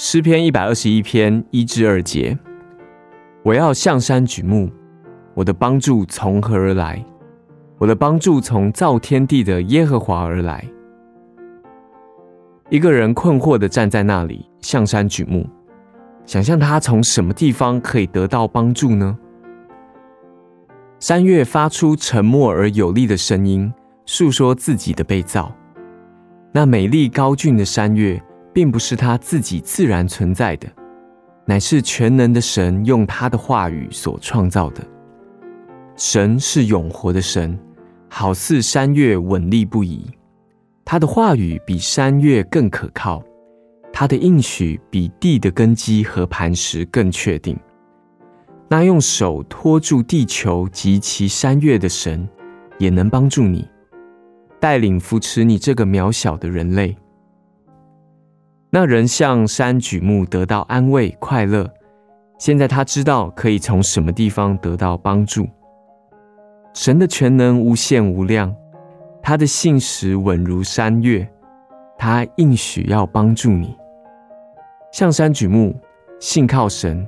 诗篇一百二十一篇一至二节，我要向山举目，我的帮助从何而来？我的帮助从造天地的耶和华而来。一个人困惑的站在那里，向山举目，想象他从什么地方可以得到帮助呢？山岳发出沉默而有力的声音，诉说自己的被造。那美丽高峻的山岳，并不是他自己自然存在的，乃是全能的神用他的话语所创造的。神是永活的神。好似山岳稳立不移，他的话语比山岳更可靠，他的应许比地的根基和磐石更确定。那用手托住地球及其山岳的神，也能帮助你，带领扶持你这个渺小的人类。那人向山举目，得到安慰快乐。现在他知道可以从什么地方得到帮助。神的全能无限无量，他的信实稳如山岳，他应许要帮助你。向山举目，信靠神，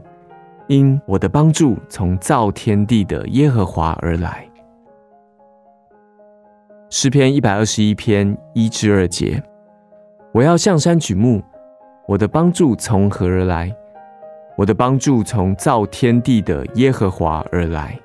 因我的帮助从造天地的耶和华而来。诗篇一百二十一篇一至二节，我要向山举目，我的帮助从何而来？我的帮助从造天地的耶和华而来。